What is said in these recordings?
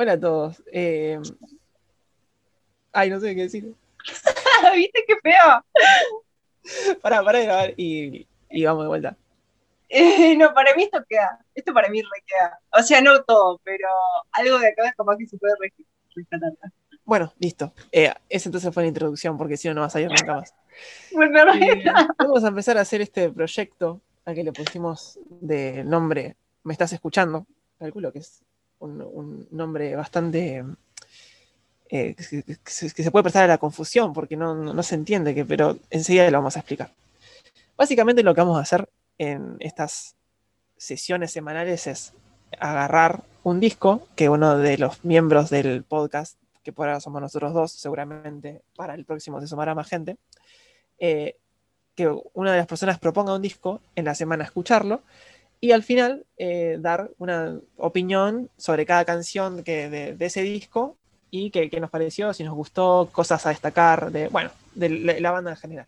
Hola a todos. Eh, Ay, no sé qué decir. ¿Viste qué feo? Pará, pará de grabar y, y vamos de vuelta. Eh, no, para mí esto queda. Esto para mí re queda. O sea, no todo, pero algo de acá es capaz que se puede re- rescatar. Bueno, listo. Eh, esa entonces fue la introducción, porque si no, no vas a ir nunca más. Bueno, vamos a empezar a hacer este proyecto al que le pusimos de nombre Me estás escuchando. Calculo que es un, nombre bastante. eh, que, se puede prestar a la confusión porque no, no- no se entiende, que, pero enseguida lo vamos a explicar. Básicamente lo que vamos a hacer en estas sesiones semanales es agarrar un disco que uno de los miembros del podcast, que por ahora somos nosotros dos, seguramente para el próximo se sumará más gente, eh, que una de las personas proponga un disco en la semana escucharlo y al final eh, dar una opinión sobre cada canción que, de, ese disco y qué nos pareció, si nos gustó, cosas a destacar, de, bueno, de la- banda en general.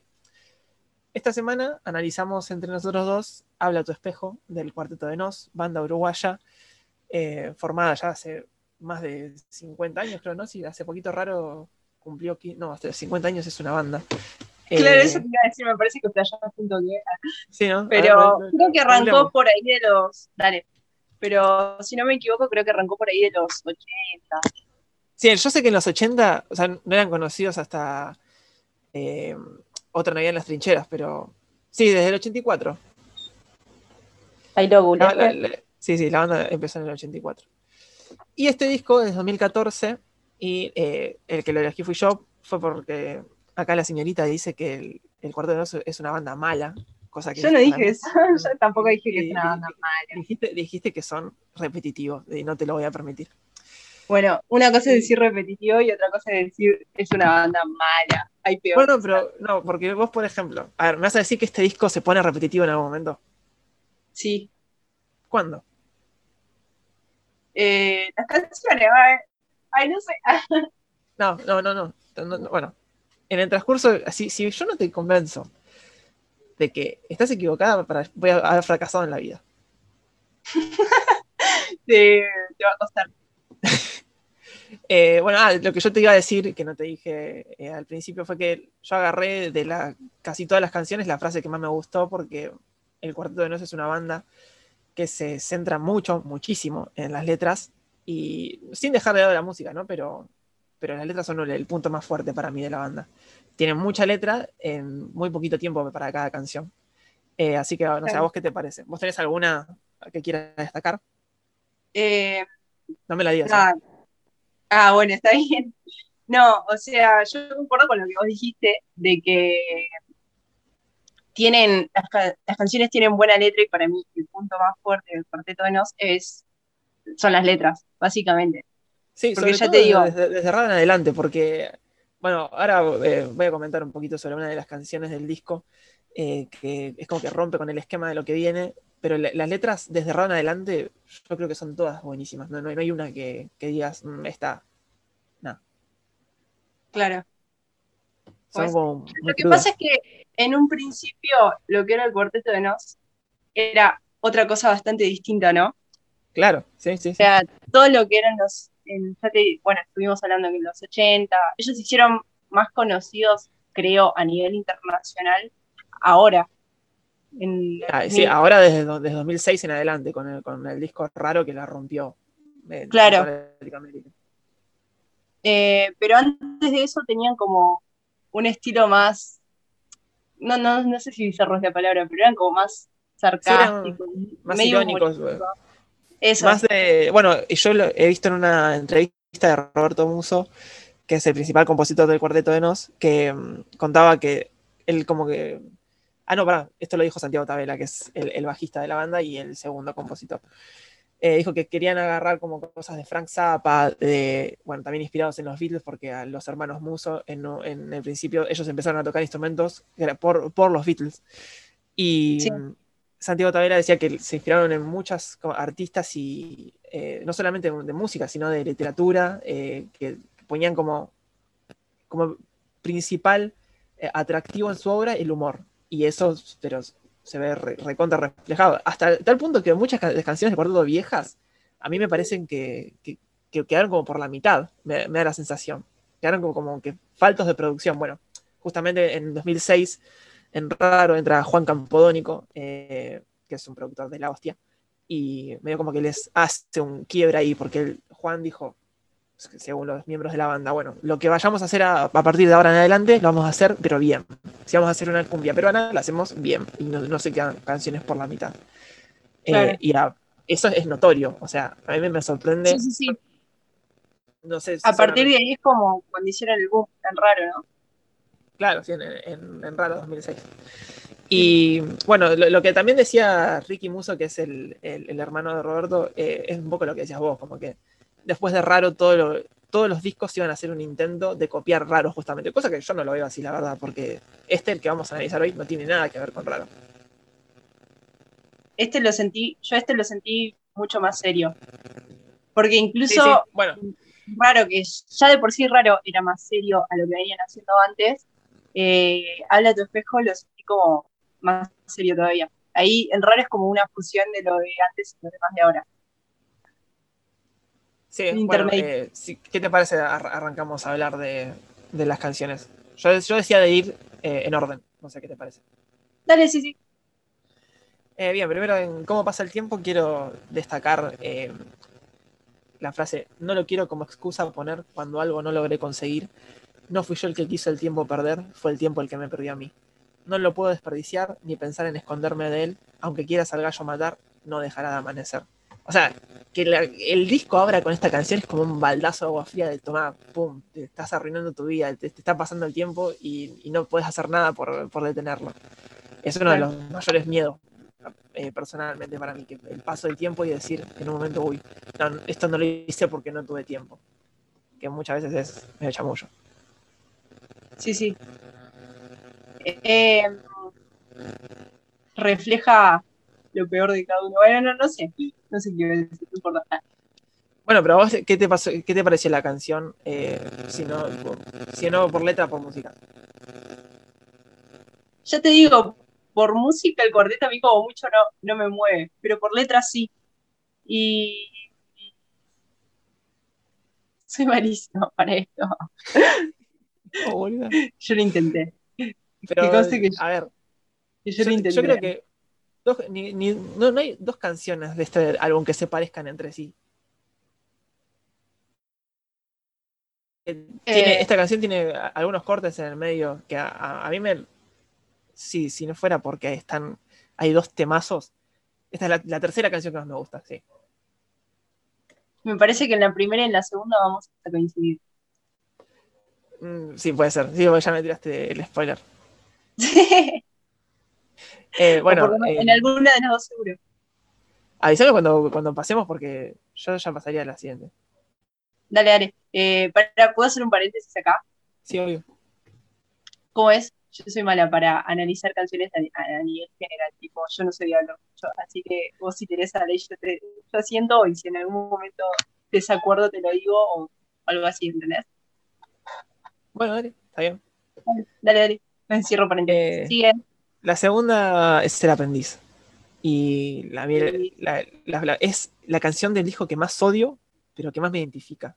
Esta semana analizamos entre nosotros dos Habla tu espejo del Cuarteto de Nos, banda uruguaya, eh, formada ya hace más de 50 años, creo, ¿no? Sí, hace poquito raro cumplió, no, hace 50 años es una banda. Claro, Eh, eso te iba a decir, me parece que toque. sí, ¿no? Pero lo- creo que arrancó por ahí de los. Dale. Pero si no me equivoco, creo que arrancó por ahí de los 80. Sí, yo sé que en los 80, o sea, no eran conocidos hasta eh, Otra Navidad en las Trincheras, pero sí, desde el 84. Ahí lo La- la- la- sí, sí, la banda empezó en el 84. Y este disco es 2014 y eh, el que lo elegí fui yo, fue porque acá la señorita dice que el, el Cuarteto de Nos es una banda mala, cosa que... Yo no dije eso. Yo tampoco dije que es una banda mala. Dijiste, dijiste que son repetitivos y no te lo voy a permitir. Bueno, una cosa es decir repetitivo y otra cosa es decir es una banda mala. Hay peor. Bueno, pero no, porque vos, por ejemplo, a ver, ¿me vas a decir que este disco se pone repetitivo en algún momento? Sí. ¿Cuándo? Eh, las canciones, ay, ay, no sé. No, no, no, no. No, no, Bueno, en el transcurso, si, si yo no te convenzo de que estás equivocada, para, voy a haber fracasado en la vida. Te, te va a costar. Eh, bueno, ah, lo que yo te iba a decir, que no te dije eh, al principio, fue que yo agarré de la, casi todas las canciones la frase que más me gustó, porque el Cuarteto de Nos es una banda que se centra mucho, muchísimo en las letras, y sin dejar de lado la música, ¿no? Pero, pero las letras son el, punto más fuerte para mí de la banda. Tienen mucha letra en muy poquito tiempo para cada canción. Eh, así que, no sé, ¿a Claro. vos qué te parece? ¿Vos tenés alguna que quieras destacar? Eh, No me la digas. ¿eh? Ah, bueno, está bien. No, o sea, yo concuerdo con lo que vos dijiste de que tienen, las, ca- las canciones tienen buena letra y para mí el punto más fuerte del Cuarteto de Nos es, son las letras, básicamente. Sí, Porque sobre ya todo te digo- desde, desde en adelante, porque, bueno, ahora eh, voy a comentar un poquito sobre una de las canciones del disco, eh, que es como que rompe con el esquema de lo que viene, pero la- las letras desde Raro en adelante yo creo que son todas buenísimas, no, no- no hay una que, que digas, "Mm, esta, Claro. son Pues, como Lo que pasa es que en un principio lo que era el Cuarteto de Nos era otra cosa bastante distinta, ¿no? Claro, sí, sí, O sí. sea, todo lo que eran los, en- ya te- bueno, estuvimos hablando en los 80, ellos se hicieron más conocidos, creo, a nivel internacional ahora. En Ah, sí, 2000. ahora desde, desde 2006 en adelante, con el, con el disco raro que la rompió. eh, en Claro. Eh, pero antes de eso tenían como un estilo más, no, no, no sé si bizarro es la palabra, pero eran como más sarcásticos, Más irónicos. Eso, Más de, bueno, y yo lo he visto en una entrevista de Roberto Muso, que es el principal compositor del Cuarteto de Nos, que mm, contaba que él como que... Ah, no, pará, esto lo dijo Santiago Tabela, que es el, el bajista de la banda y el segundo compositor. Eh, dijo que querían agarrar como cosas de Frank Zappa, de, bueno, también inspirados en los Beatles, porque a los hermanos Muso en, en el principio ellos empezaron a tocar instrumentos por, por los Beatles. Y Sí. Santiago Tavera decía que se inspiraron en muchas artistas y eh, no solamente de, música, sino de literatura, eh, que ponían como, como principal eh, atractivo en su obra el humor. Y eso pero, se ve re- recontra reflejado. Hasta tal punto que muchas ca- canciones de cuarteto viejas a mí me parecen que, que que quedaron como por la mitad, me, da la sensación. Quedaron como, como que faltos de producción. Bueno, justamente en 2006, en Raro, entra Juan Campodónico, eh, que es un productor de la hostia, y medio como que les hace un quiebra ahí, porque Juan dijo, según los miembros de la banda, bueno, lo que vayamos a hacer a, partir de ahora en adelante, lo vamos a hacer, pero bien. Si vamos a hacer una cumbia peruana, la hacemos bien, y no, se quedan canciones por la mitad. Eh, y eso es notorio, o sea, a mí me sorprende. Sí, sí, sí. No sé, a partir de ahí es como cuando hicieron el boom tan raro, ¿no? Claro, sí, en, en, Raro 2006. Y bueno, lo, que también decía Ricky Muso, que es el, hermano de Roberto, eh, es un poco lo que decías vos, como que después de Raro todos los discos iban a hacer un intento de copiar Raro justamente, cosa que yo no lo veo así, la verdad, porque este, el que vamos a analizar hoy, no tiene nada que ver con Raro. Este lo sentí, yo este lo sentí mucho más serio. Porque incluso, bueno. raro que ya de por sí raro era más serio a lo que venían haciendo antes, eh, Habla tu espejo lo sentí como más serio todavía. Ahí el raro es como una fusión de lo de antes y lo demás de ahora. Sí, bueno, eh, ¿qué te parece? arrancamos a hablar de, las canciones. Yo, yo, decía de ir eh, en orden, no sé qué te parece. Dale, sí, sí. bien, primero en cómo pasa el tiempo quiero destacar la frase, no lo quiero como excusa poner cuando algo no logré conseguir, no fui yo el que quiso el tiempo perder, fue el tiempo el que me perdió a mí. No lo puedo desperdiciar ni pensar en esconderme de él, aunque quieras al gallo matar, no dejará de amanecer. O sea, que el disco abra con esta canción es como un baldazo de agua fría de tomar, pum, te estás arruinando tu vida, te, está pasando el tiempo y, no puedes hacer nada por, detenerlo. Es uno de los mayores miedos, eh, personalmente para mí, que el paso del tiempo y decir en un momento, uy, esto no lo hice porque no tuve tiempo. Que muchas veces es medio chamullo. Sí, sí. Eh, refleja lo peor de cada uno. Bueno, no, no sé. No sé qué decir, Bueno, pero vos, ¿qué te, pasó, qué te pareció la canción? Eh, si, no, si no por letra, por música. Ya te digo, por música el cuarteto a mí como mucho no, no me mueve, pero por letra sí. Y soy malísimo para esto. Oh, yo lo intenté. Pero, a ver, yo, creo que no, hay dos canciones de este álbum que se parezcan entre sí. Eh, eh. esta canción tiene algunos cortes en el medio que a, mí me. Sí, si no fuera porque están. Hay dos temazos. Esta es la, tercera canción que más me gusta, sí. Me parece que en la primera y en la segunda vamos a coincidir. Mm, sí, puede ser. Sí, ya me tiraste el spoiler. Eh, bueno, en eh, alguna de las dos seguro. Avísame cuando, cuando pasemos porque yo ya pasaría a la siguiente. Dale, dale. Eh, para, ¿Puedo hacer un paréntesis acá? Sí, obvio. ¿Cómo es? Yo soy mala para analizar canciones a, nivel general, tipo, yo no sé diablo mucho, así que vos si tenés a yo, te, yo haciendo y si en algún momento desacuerdo te lo digo o algo así, ¿entendés? Bueno, dale, está bien. Dale, dale. Me encierro para eh, Sigue. La segunda es El aprendiz. Y la, es la canción del hijo que más odio, pero que más me identifica.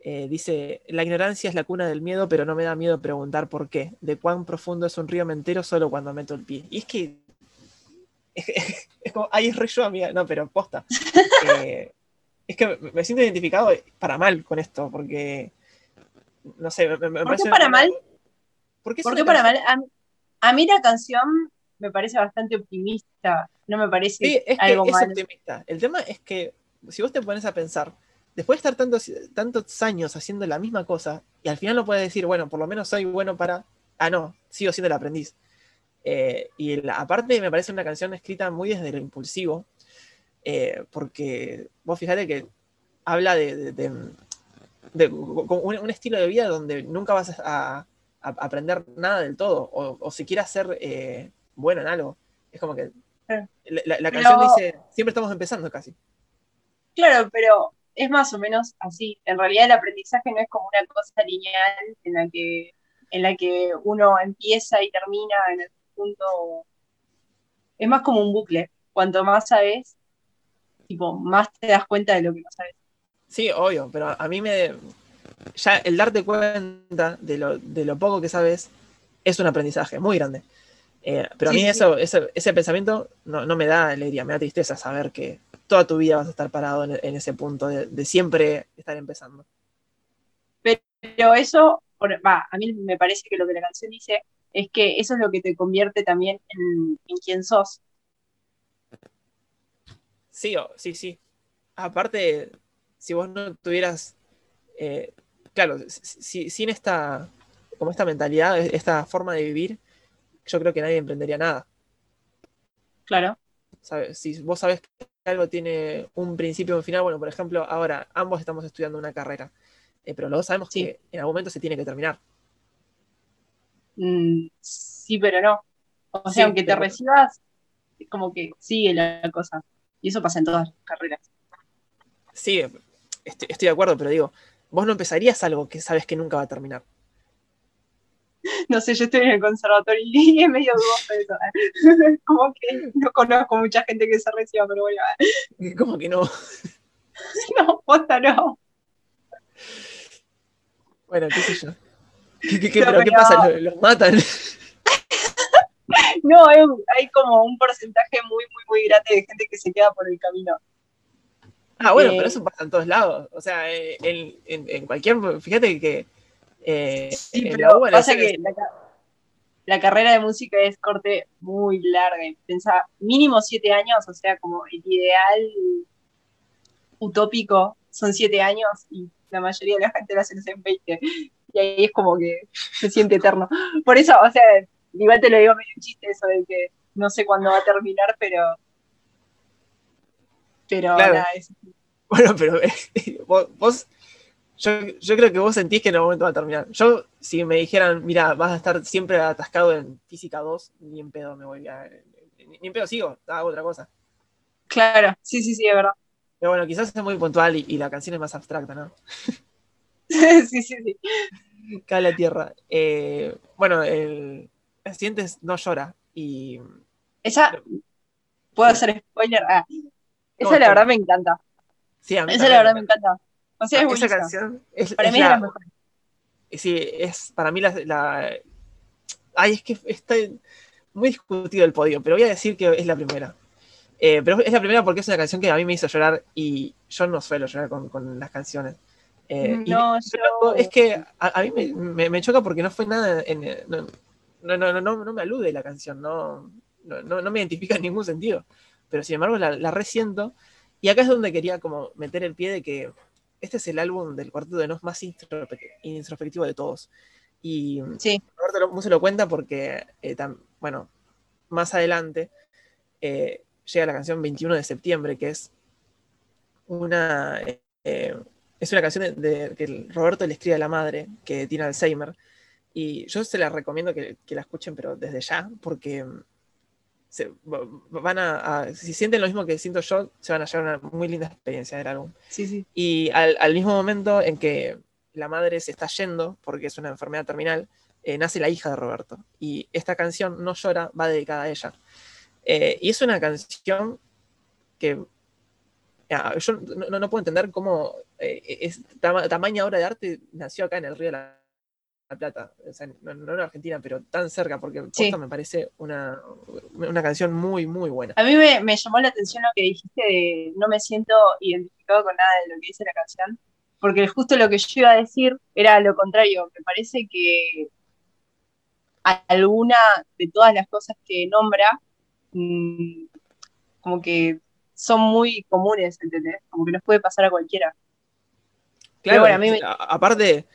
Eh, dice, la ignorancia es la cuna del miedo, pero no me da miedo preguntar por qué. De cuán profundo es un río me entero solo cuando meto el pie. Y es que... Es, como, ay, es re yo, amiga. No, pero posta. Eh, es que me siento identificado para mal con esto, porque no sé, me, me ¿Por qué para mal? ¿Por qué, para mal? A, mí la canción me parece bastante optimista, no me parece sí, es algo que es optimista. El tema es que si vos te pones a pensar, después de estar tantos, tantos años haciendo la misma cosa, y al final no puedes decir, bueno, por lo menos soy bueno para. Ah, no, sigo siendo el aprendiz. Eh, y aparte me parece una canción escrita muy desde lo impulsivo, eh, porque vos fíjate que habla de, un, estilo de vida donde nunca vas a, aprender nada del todo, o, si quieres ser eh, bueno en algo. Es como que la, canción dice, siempre estamos empezando casi. Claro, pero es más o menos así. En realidad el aprendizaje no es como una cosa lineal en la que, en la que uno empieza y termina en el punto. Es más como un bucle. Cuanto más sabes, tipo, más te das cuenta de lo que no sabes. Sí, obvio, pero a mí me. Ya el darte cuenta de lo, de lo poco que sabes es un aprendizaje muy grande. Eh, pero a mí eso, ese, ese pensamiento no, no me da alegría, me da tristeza saber que toda tu vida vas a estar parado en, en ese punto de, de siempre estar empezando. Pero eso, por- va, a mí me parece que lo que la canción dice es que eso es lo que te convierte también en, en quien sos. Sí, o- sí, sí. Aparte, si vos no tuvieras, eh, claro, si- si- sin esta, como esta mentalidad, esta forma de vivir, yo creo que nadie emprendería nada. Claro. ¿sabes? Si vos sabés que algo tiene un principio y un final, bueno, por ejemplo, ahora ambos estamos estudiando una carrera, eh, pero los sabemos Sí. que en algún momento se tiene que terminar. Mm, sí, pero no. O Sí, sea, aunque te recibas, es como que sigue la cosa. Y eso pasa en todas las carreras. Sí, estoy, estoy de acuerdo, pero digo, vos no empezarías algo que sabes que nunca va a terminar. No sé, yo estoy en el conservatorio y es medio dudoso eso. Como que no conozco mucha gente que se reciba, pero bueno, Como que no. no, posta no. Bueno, qué sé yo. ¿Qué, qué- qué- No, pero qué pasa? ¿Lo- ¿Los matan? No, hay, hay como un porcentaje muy, muy, muy grande de gente que se queda por el camino. Ah, bueno, Eh, pero eso pasa en todos lados. O sea, eh, en, en- en cualquier. Fíjate que. eh, Sí, pero la U, en la pasa que la, ca- la carrera de música es corte muy larga. y Pensá, mínimo siete años, o sea, como el ideal utópico son siete años y la mayoría de la gente lo hace en 20. Y ahí es como que se siente eterno. Por eso, o sea, igual te lo digo medio chiste eso de que no sé cuándo va a terminar, pero. Pero Claro. nada, es- Bueno, pero eh, vos, vos- yo, yo creo que vos sentís que en algún momento va a terminar. Yo, si me dijeran, mira, vas a estar siempre atascado en física 2, ni en pedo me voy a. Ni, ni en pedo sigo, hago otra cosa. Claro, sí, sí, sí, es verdad. Pero bueno, quizás es muy puntual y, y la canción es más abstracta, ¿no? sí, sí, sí. Cae la tierra. Eh, bueno, el, el siguiente es No llora. Y. Esa, ¿puedo hacer spoiler? Ah, esa la verdad me encanta. Sí, a mí Esa la verdad me encanta. O sea, es Esa buenísima. canción es, Para es mí es de la- las mejores. Sí, es para mí la, la- Ay, es que está muy discutido el podio, pero voy a decir que es la primera. Eh, pero es la primera porque es una canción que a mí me hizo llorar y yo no suelo llorar con, con las canciones. Eh, y No, lo yo- es que a, a mí me, me- me choca porque no fue nada. En, no, no, no, no, no me alude la canción, no, no, no- no me identifica en ningún sentido. Pero sin embargo la, la resiento. Y acá es donde quería como meter el pie de que este es el álbum del cuarteto de Nos más introspe- introspectivo de todos. Y Sí, Roberto se lo cuenta porque, eh, tam- bueno, más adelante eh, llega la canción 21 de septiembre, que es una, eh, es una canción de, de- que Roberto le escribe a la madre, que tiene Alzheimer, y yo se la recomiendo que, que la escuchen, pero desde ya, porque se, van a, a- si sienten lo mismo que siento yo, se van a llevar una muy linda experiencia del álbum. sí, sí. Y al, al mismo momento en que la madre se está yendo, porque es una enfermedad terminal, eh, nace la hija de Roberto. Y esta canción, No llora, va dedicada a ella. Eh, y es una canción que ah, yo no, no- no puedo entender cómo eh, es tama- tamaña obra de arte nació acá en el Río de la, la Plata. O sea, no, no en Argentina, pero tan cerca, porque Sí. me parece una, una canción muy, muy buena. A mí me, me llamó la atención lo que dijiste de no me siento identificado con nada de lo que dice la canción, porque justo lo que yo iba a decir era lo contrario. Me parece que alguna de todas las cosas que nombra, mm, como que son muy comunes, ¿entendés? Como que nos puede pasar a cualquiera. Claro, bueno, a mí me- aparte,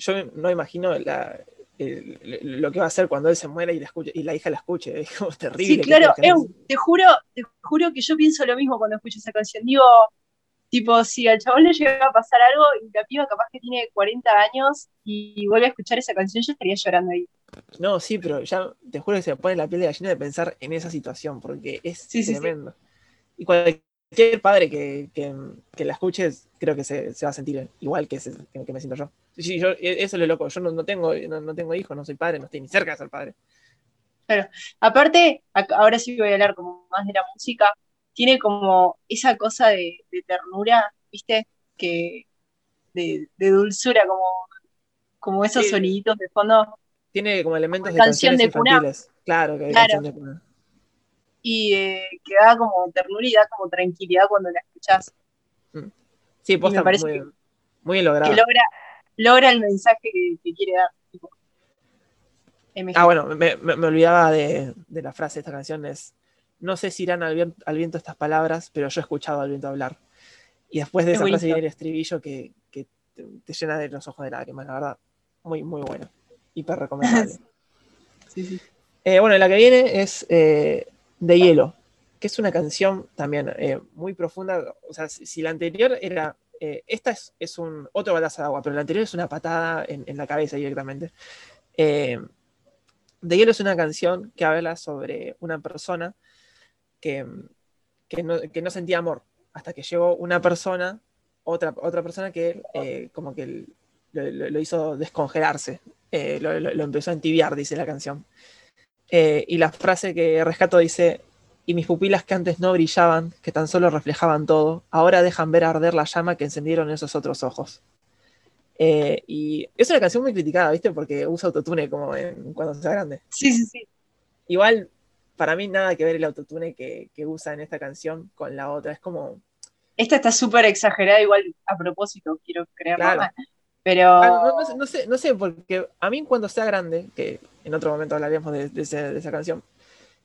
yo no imagino la- el- lo que va a hacer cuando él se muera y la, escuche, y la hija la escuche. Es como terrible. Sí, que claro, eu, te juro, te juro que yo pienso lo mismo cuando escucho esa canción. Digo, tipo, si al chabón le llega a pasar algo y la piba capaz que tiene 40 años y vuelve a escuchar esa canción, yo estaría llorando ahí. No, sí, pero ya te juro que se me pone la piel de gallina de pensar en esa situación, porque es Sí, sí, sí. tremendo. Y cualquier padre que, que- que la escuche, creo que se, se va a sentir igual que, se- que- me siento yo. Sí, sí, yo, e, eso es lo loco. Yo no, no tengo, no, no tengo hijos, no soy padre, no estoy ni cerca de ser padre. Aparte, ac- ahora sí voy a hablar como más de la música, tiene como esa cosa de, de ternura, ¿viste? que de, de dulzura, como, como esos Sí. soniditos de fondo. Tiene como elementos Como de canción canciones de infantiles. Claro, que hay Claro. canción de cuna. Y eh, que da como ternura y da como tranquilidad cuando la escuchás. Sí, posta, parece muy, que- muy bien logrado. Que logra, logra el mensaje que, que quiere dar. tipo. Ah, bueno, me, me- me olvidaba de, de la frase de esta canción, es, no sé si irán al, vien- al viento estas palabras, pero yo he escuchado al viento hablar. Y después de Es esa frase viene el estribillo que, que te, te llena de los ojos de lágrimas, la verdad. Muy, muy bueno. Hiper recomendable. Sí, sí. Eh, bueno, la que viene es eh, De Hielo, que es una canción también eh, muy profunda. O sea, si, la anterior era. eh, esta es, es un otro balazo de agua, pero la anterior es una patada en, la cabeza directamente. Eh, de Hielo es una canción que habla sobre una persona que, que, no, sentía amor, hasta que llegó una persona, otra, otra persona que como que lo, hizo descongelarse, lo, lo- lo empezó a entibiar, dice la canción. Eh, y la frase que rescato dice, y mis pupilas que antes no brillaban, que tan solo reflejaban todo, ahora dejan ver arder la llama que encendieron esos otros ojos. Eh, y es una canción muy criticada, ¿viste? Porque usa autotune como en- cuando sea grande. Sí, sí, sí. Igual, para mí nada que ver el autotune que, que usa en esta canción con la otra. Es como... Esta está súper exagerada, igual a propósito, quiero creerlo. Claro. Pero. Ah, no, no sé, no sé, no sé, porque a mí cuando sea grande, que en otro momento hablaremos de, de ese- de esa canción,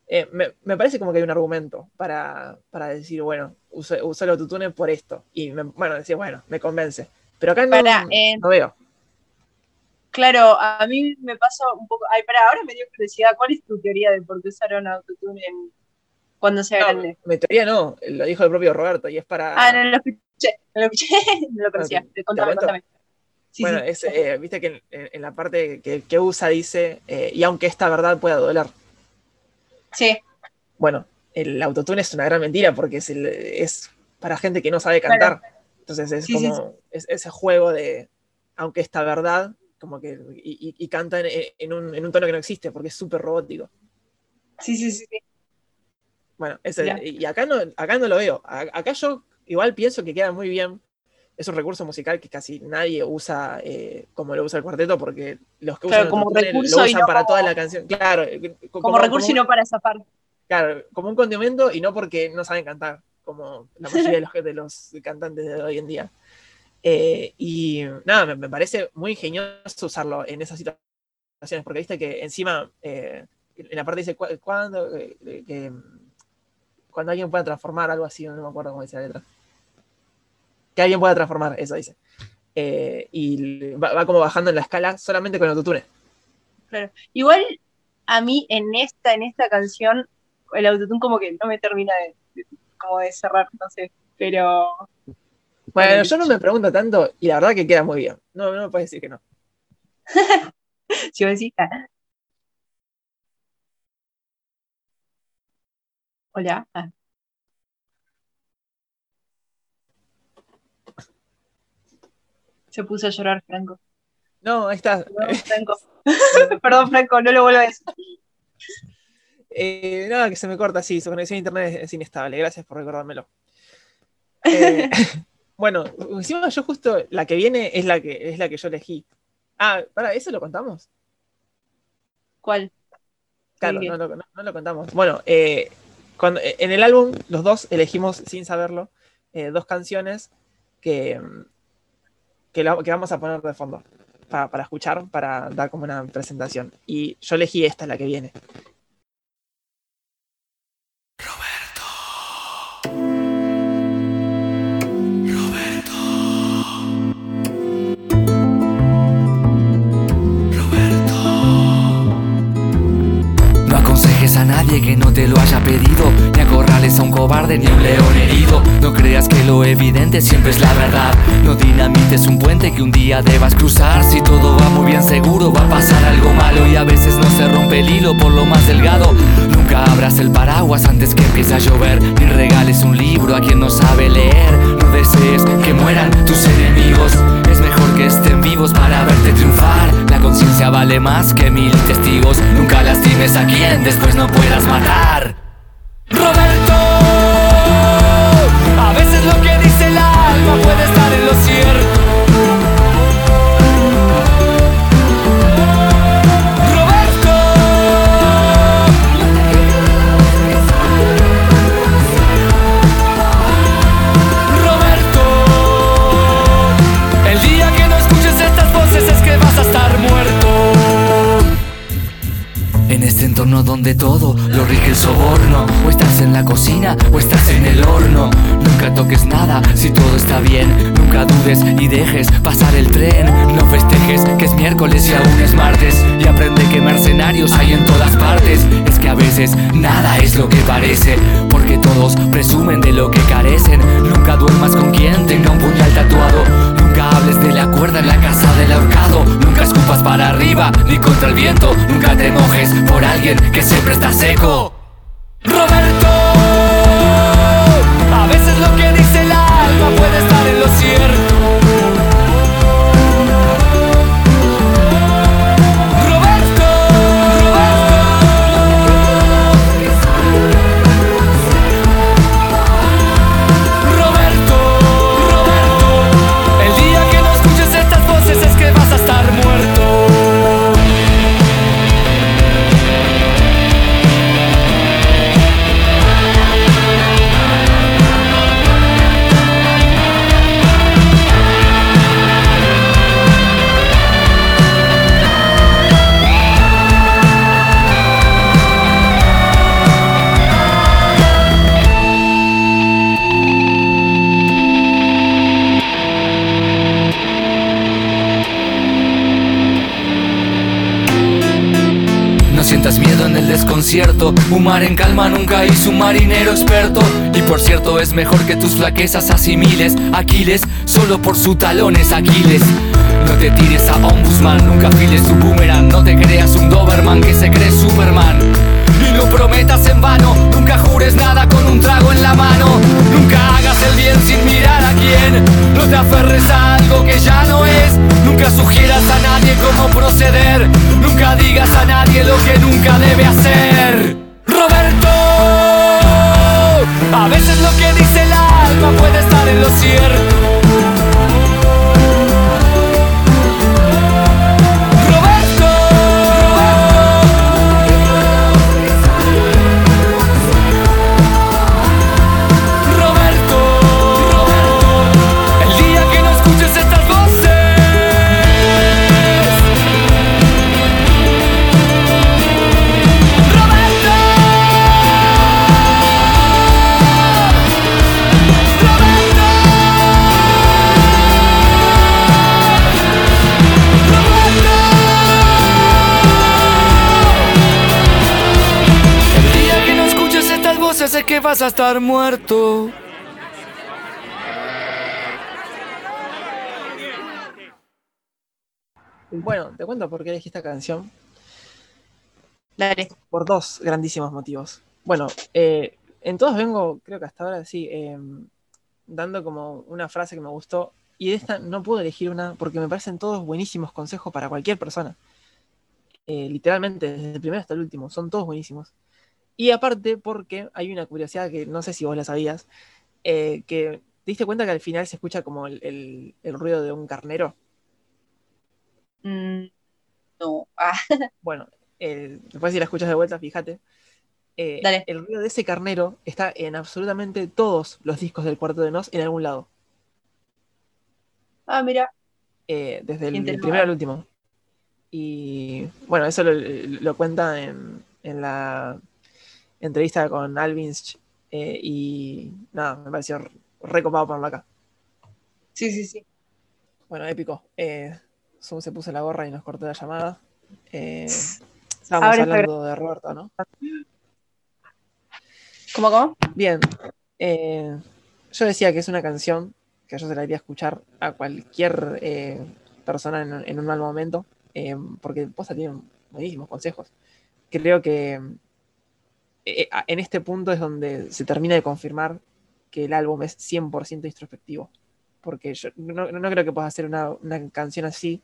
eh, me, me parece como que hay un argumento para, para decir, bueno, uso, uso el autotune por esto. Y me- bueno, decir, bueno, me convence. Pero acá no, Pará, eh, no veo. Claro, a mí me pasa un poco. Ay, para, ahora me dio curiosidad. ¿Cuál es tu teoría de por qué usaron autotune en- cuando sea grande? mi teoría no, lo dijo el propio Roberto, y es para... Ah, no lo escuché, no lo escuché, no lo conocía. ¿te Contame, contame. Sí, bueno, sí. es, eh, viste que en, en la parte que, que usa dice, eh, y aunque esta verdad pueda doler. Sí, Bueno, el autotune es una gran mentira porque es, el- es para gente que no sabe cantar. Entonces es Sí, como es- ese juego de, aunque esta verdad, como que, y, y- y canta en, en un, en un tono que no existe porque es súper robótico. sí, sí, sí. Bueno, ese- y acá no, acá no lo veo. A- Acá yo igual pienso que queda muy bien. Es un recurso musical que casi nadie usa eh, como lo usa el cuarteto porque los que Claro, usan como autotune recurso lo usan no para como- toda la canción. Claro, eh, co- Como, recurso y no para zafar. Claro, como un condimento y no porque no saben cantar, como la mayoría de los, de los cantantes de hoy en día. Eh, y nada, me, me parece muy ingenioso usarlo en esas situaciones, porque viste que encima eh, en la parte dice "Cu- cuando, que, cuando alguien pueda transformar, algo así, no me acuerdo cómo dice la letra. Que alguien pueda transformar, eso dice. Eh, y va, va como bajando en la escala solamente con autotune. Igual a mí en esta, en esta canción, el autotune como que no me termina de, de- como de cerrar, no sé. Pero Bueno, Bueno, yo no me pregunto tanto y la verdad que queda muy bien. No, no me puedes decir que no. si vos decís. ah. Hola. Ah. Se puso a llorar Franco. No, ahí está. Perdón, Franco. Perdón, Franco, no lo vuelvo a decir. Eh, nada, que se me corta, sí, su conexión a internet es, es inestable. Gracias por recordármelo. Eh, bueno, encima yo justo la que viene es la que es la que yo elegí. Ah, para, ¿eso lo contamos? ¿Cuál? Claro, no, lo- no- no lo contamos. Bueno, eh, cuando, en el álbum los dos elegimos, sin saberlo, eh, dos canciones que, que, la- que vamos a poner de fondo para, para escuchar, para dar como una presentación. Y yo elegí esta, la que viene. Nadie que no te lo haya pedido, ni acorrales a un cobarde ni a un león herido. No creas que lo evidente siempre es la verdad. No dinamites un puente que un día debas cruzar. Si todo va muy bien seguro, va a pasar algo malo y a veces no se rompe el hilo por lo más delgado. Nunca abras el paraguas antes que empiece a llover, ni regales un libro a quien no sabe leer. No desees que mueran tus enemigos. Que estén vivos para verte triunfar. La conciencia vale más que mil testigos. Nunca lastimes a quien después no puedas matar. Donde todo lo rige el soborno. O estás en la cocina o estás en el horno. Nunca toques nada si todo está bien. Nunca dudes y dejes pasar el tren. No festejes que es miércoles y aún es martes. Y aprende que mercenarios hay en todas partes. Es que a veces nada es lo que parece. Porque todos presumen de lo que carecen. Nunca duermas con quien tenga un puñal tatuado. Nunca hables de la cuerda en la casa del ahorcado. Nunca escupas para arriba ni contra el viento. Nunca te mojes por alguien que siempre está seco. Mar en calma nunca hizo un marinero experto. Y por cierto, es mejor que tus flaquezas asimiles. Aquiles, solo por sus talones, Aquiles. No te tires a Ombudsman, nunca afiles tu boomerang. No te creas un Doberman que se cree Superman. Y no prometas en vano, nunca jures nada con un trago en la mano. Nunca hagas el bien sin mirar a quién. No te aferres a algo que ya no es. Nunca sugieras a nadie cómo proceder. Nunca digas a nadie lo que nunca debe hacer. Lo cierto. Vas a estar muerto. Bueno, te cuento por qué elegí esta canción. Dale. Por dos grandísimos motivos. Bueno, eh, en todos vengo, creo que hasta ahora sí, eh, dando como una frase que me gustó. Y de esta no puedo elegir una porque me parecen todos buenísimos consejos para cualquier persona. Eh, literalmente, desde el primero hasta el último, son todos buenísimos. Y aparte, porque hay una curiosidad que no sé si vos la sabías, eh, que te diste cuenta que al final se escucha como el, el- el ruido de un carnero. Mm, no. Ah, Bueno, el- después si la escuchas de vuelta, fíjate. Eh, Dale. el ruido de ese carnero está en absolutamente todos los discos del Cuarto de Nos en algún lado. ah, mira. eh, desde el primero al último. Y bueno, eso lo, lo cuenta en, en la entrevista con Alvinch. eh, y nada, me pareció recopado ponerlo acá. Sí, sí, sí. Bueno, épico. Eh, Zoom se puso la gorra y nos cortó la llamada. Eh, estábamos Ahora hablando de Roberto, ¿no? ¿Cómo, cómo? Bien. eh, yo decía que es una canción que yo se la iría a escuchar a cualquier eh, persona en, en un mal momento, eh, porque Posta tiene buenísimos consejos. Creo que en este punto es donde se termina de confirmar que el álbum es 100% introspectivo, porque yo no, no creo que puedas hacer una, una canción así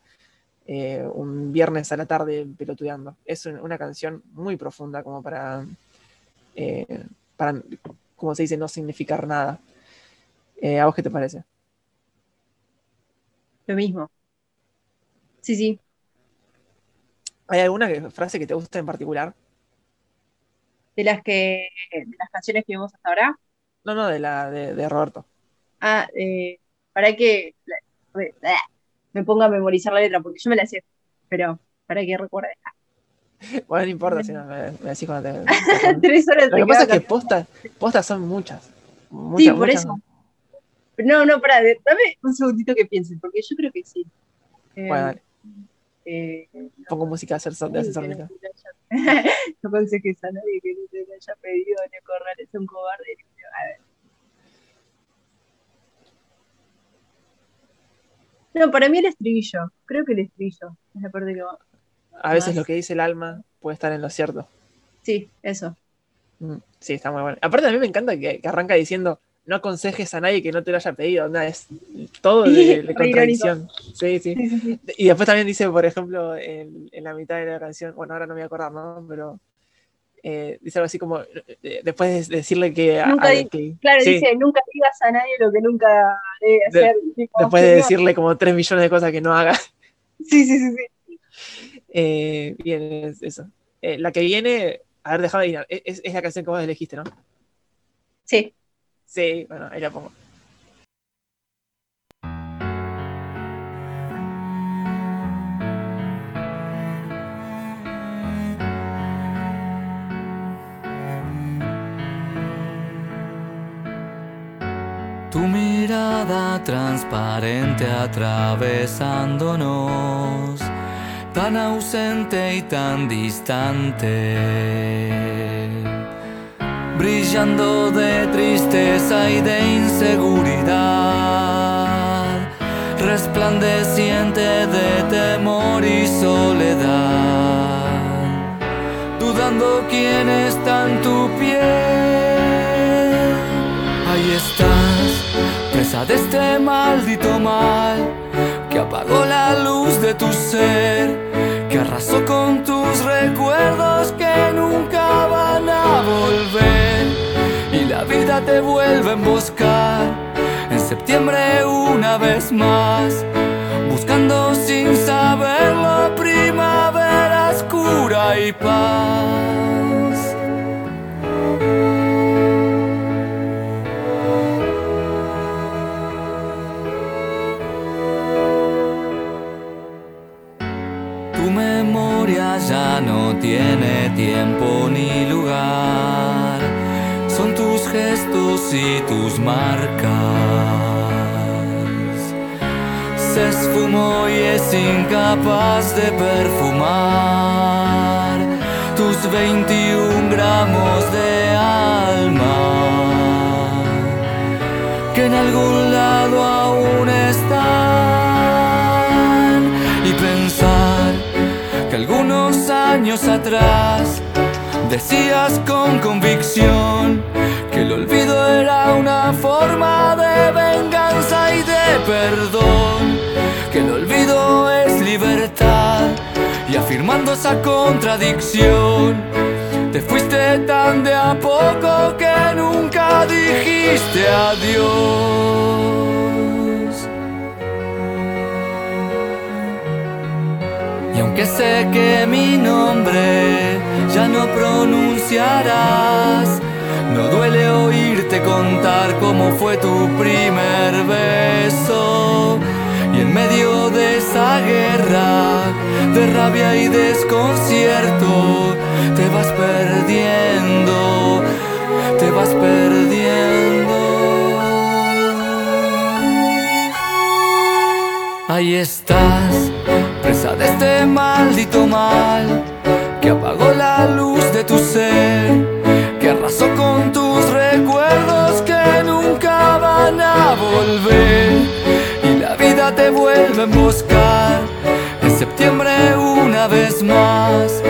eh, un viernes a la tarde pelotudeando. Es un- una canción muy profunda como para... eh, para, como se dice, no significar nada. Eh, ¿A vos qué te parece? Lo mismo. Sí, sí. ¿Hay alguna frase que te guste en particular? De las que, de las canciones que vimos hasta ahora. No, no, de la de, de Roberto. Ah, eh, para que me- me ponga a memorizar la letra, porque yo me la sé, pero para que recuerde. Bueno, no importa si no me, me decís cuando te. Tres horas Lo te que pasa es que postas, postas son muchas. Muchas, por muchas. eso. No, no, pará, dame un segundito que piense, porque yo creo que sí. Eh, Bueno, dale, eh, pongo música de ascensor, de no, no aconsejes a nadie que no te haya pedido, ni correr, es un cobarde. A ver. No, para mí el estribillo, creo que el estribillo es la parte que va. A veces Más. lo que dice el alma puede estar en lo cierto. Sí, eso. Mm, Sí, está muy bueno. Aparte, a mí me encanta que, que arranca diciendo: No aconsejes a nadie que no te lo haya pedido. Onda, es todo de, de contradicción. Sí, sí. Sí, sí, sí. Y después también dice, por ejemplo, en, en la mitad de la canción, bueno, ahora no me voy a acordar, ¿no? Pero eh, dice algo así como: eh, Después de decirle que. Nunca a- di- que- Claro, dice, nunca digas a nadie lo que nunca debe De- hacer. Después de decirle como 3 millones de cosas que no haga. Sí, sí, sí, sí. Eh, bien, es eso. La que viene, a ver, déjame adivinar, es, es la canción que vos elegiste, ¿no? Sí. Sí, bueno, ahí la pongo. Tu mirada transparente atravesándonos, tan ausente y tan distante, brillando de tristeza y de inseguridad, resplandeciente de temor y soledad, dudando quién está en tu piel. Ahí estás, presa de este maldito mal que apagó la luz de tu ser, que arrasó con tus recuerdos que nunca van la vida te vuelve a emboscar en septiembre una vez más, buscando sin saberlo primavera oscura y paz. Tu memoria ya no tiene tiempo ni lugar. Gestos y tus marcas. Se esfumó y es incapaz de perfumar tus 21 gramos de alma que en algún lado aún están y pensar que algunos años atrás decías con convicción era una forma de venganza y de perdón, que el olvido es libertad y afirmando esa contradicción te fuiste tan de a poco que nunca dijiste adiós. Y aunque sé que mi nombre ya no pronunciarás, no duele oírte contar cómo fue tu primer beso. Y en medio de esa guerra de rabia y desconcierto, te vas perdiendo, te vas perdiendo. Ahí estás, presa de este maldito mal que apagó la luz de tu ser, emboscar en septiembre una vez más,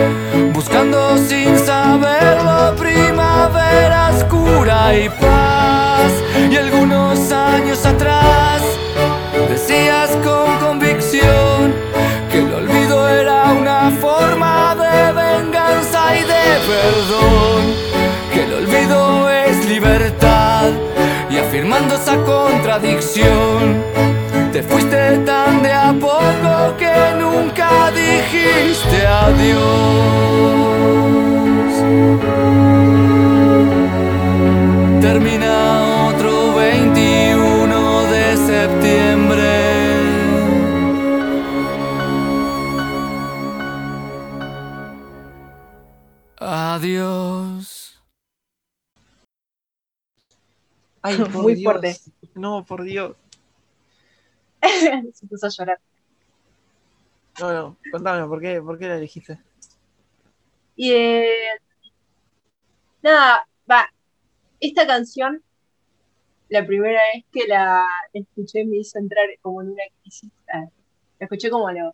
buscando sin saberlo primavera oscura y paz. Y algunos años atrás decías con convicción que el olvido era una forma de venganza y de perdón, que el olvido es libertad y afirmando esa contradicción. Te fuiste tan de a poco que nunca dijiste adiós. Termina otro 21 de septiembre. Adiós. Ay, Muy fuerte. No, por Dios. Se puso a llorar. No, no, contame, ¿por qué, por qué la elegiste? Y eh, nada, va. Esta canción, la primera vez que la escuché me hizo entrar como en una crisis. Ah, La escuché como a los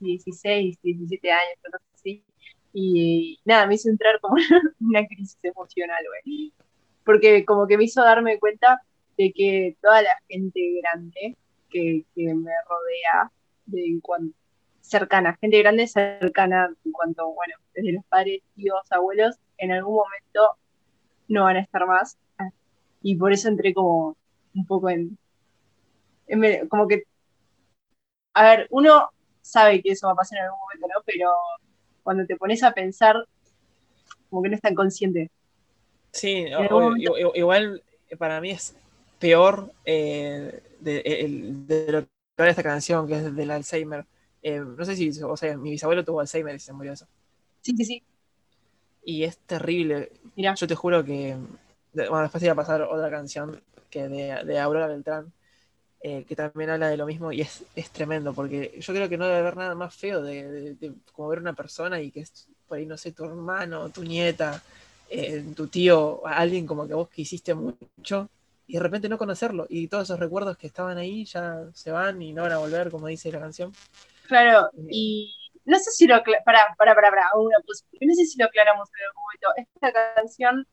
16, 17 años, cosas así. Y nada, me hizo entrar como en una crisis emocional, güey. Porque como que me hizo darme cuenta de que toda la gente grande que, que me rodea, de en cuan- cercana, gente grande cercana en cuanto, bueno, desde los padres, tíos, abuelos, en algún momento no van a estar más. Y por eso entré como un poco en, como que, a ver, uno sabe que eso va a pasar en algún momento, ¿no? Pero cuando te pones a pensar, como que no es tan consciente. Sí, momento- igual para mí es peor eh, de, el- de lo que habla esta canción, que es del Alzheimer. Eh, no sé si, o sea, mi bisabuelo tuvo Alzheimer y se murió de eso. Sí, sí, sí. Y es terrible. Mirá. Yo te juro que. de- Bueno, después iba a pasar otra canción que de, de Aurora Beltrán, eh, que también habla de lo mismo y es, es tremendo, porque yo creo que no debe haber nada más feo de, de- de como ver una persona y que es por ahí, no sé, tu hermano, tu nieta, eh, tu tío, alguien como que vos quisiste mucho y de repente no conocerlo y todos esos recuerdos que estaban ahí ya se van y no van a volver, como dice la canción. Claro, y no sé si lo pará, pará, pará, hago una pausa. no sé si lo aclaramos en algún momento. Esta canción,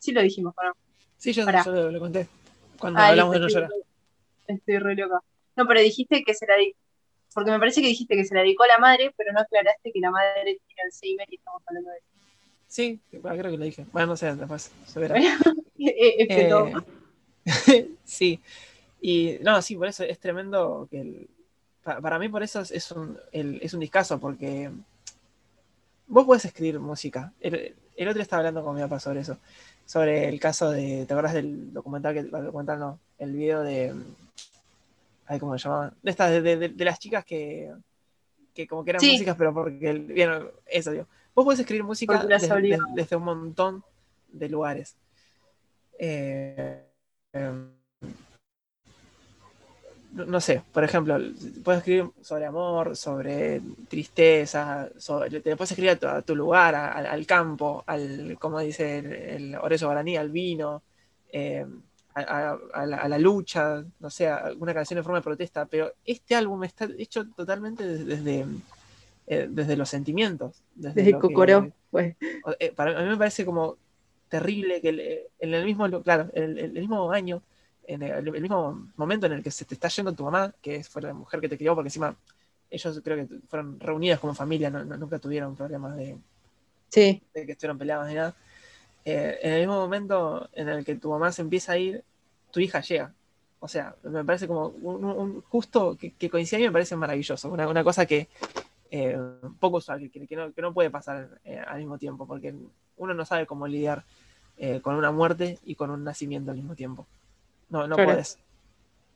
sí lo dijimos, ¿o ¿no? Sí, yo, lo, lo conté cuando Ah, hablamos de no llorar. estoy, re loca. No, pero dijiste que se la porque me parece que dijiste que se la dedicó a la madre, pero no aclaraste que la madre tiene Alzheimer y estamos hablando de eso. Sí, bueno, creo que lo dije. Bueno, no sé, después se verá. Es es que Eh, todo. sí, y no, sí, por eso es tremendo que el- pa- para mí por eso es, es un, el- es un discazo, porque vos podés escribir música. El, el otro estaba hablando con mi papá sobre eso, sobre el caso de, ¿te acuerdas del documental que, el documental no, el video de, ay, ¿cómo se llamaban? De estas, de, de- de las chicas que, que como que eran Sí. músicas, pero porque, bien, eso digo. Vos podés escribir música desde- desde un montón de lugares. Eh, em, no, sé, por ejemplo, puedes escribir sobre amor, sobre tristeza, sobre, te puedes escribir a tu, a tu lugar, a- al, al campo, al, como dice el, el Horacio Guaraní, al vino, eh, a, la, a la lucha, no sé, alguna canción en forma de protesta, pero este álbum está hecho totalmente desde, desde, eh, desde los sentimientos. Desde, Desde lo que- pues. eh, para a mí me parece como terrible que el- eh, en el mismo, claro, el, el- mismo año, en el, el mismo momento en el que se te está yendo tu mamá, que fue la mujer que te crió, porque encima ellos creo que fueron reunidas como familia, no- no- nunca tuvieron problemas de, Sí, de que estuvieron peleados ni nada. Eh, en el mismo momento en el que tu mamá se empieza a ir, tu hija llega. O sea, me parece como un, un- justo que, que coincide a mí me parece maravilloso. Una, una cosa que eh, poco usual, que, que no, que no puede pasar eh, al mismo tiempo, porque uno no sabe cómo lidiar eh, con una muerte y con un nacimiento al mismo tiempo. No, no Claro. puedes.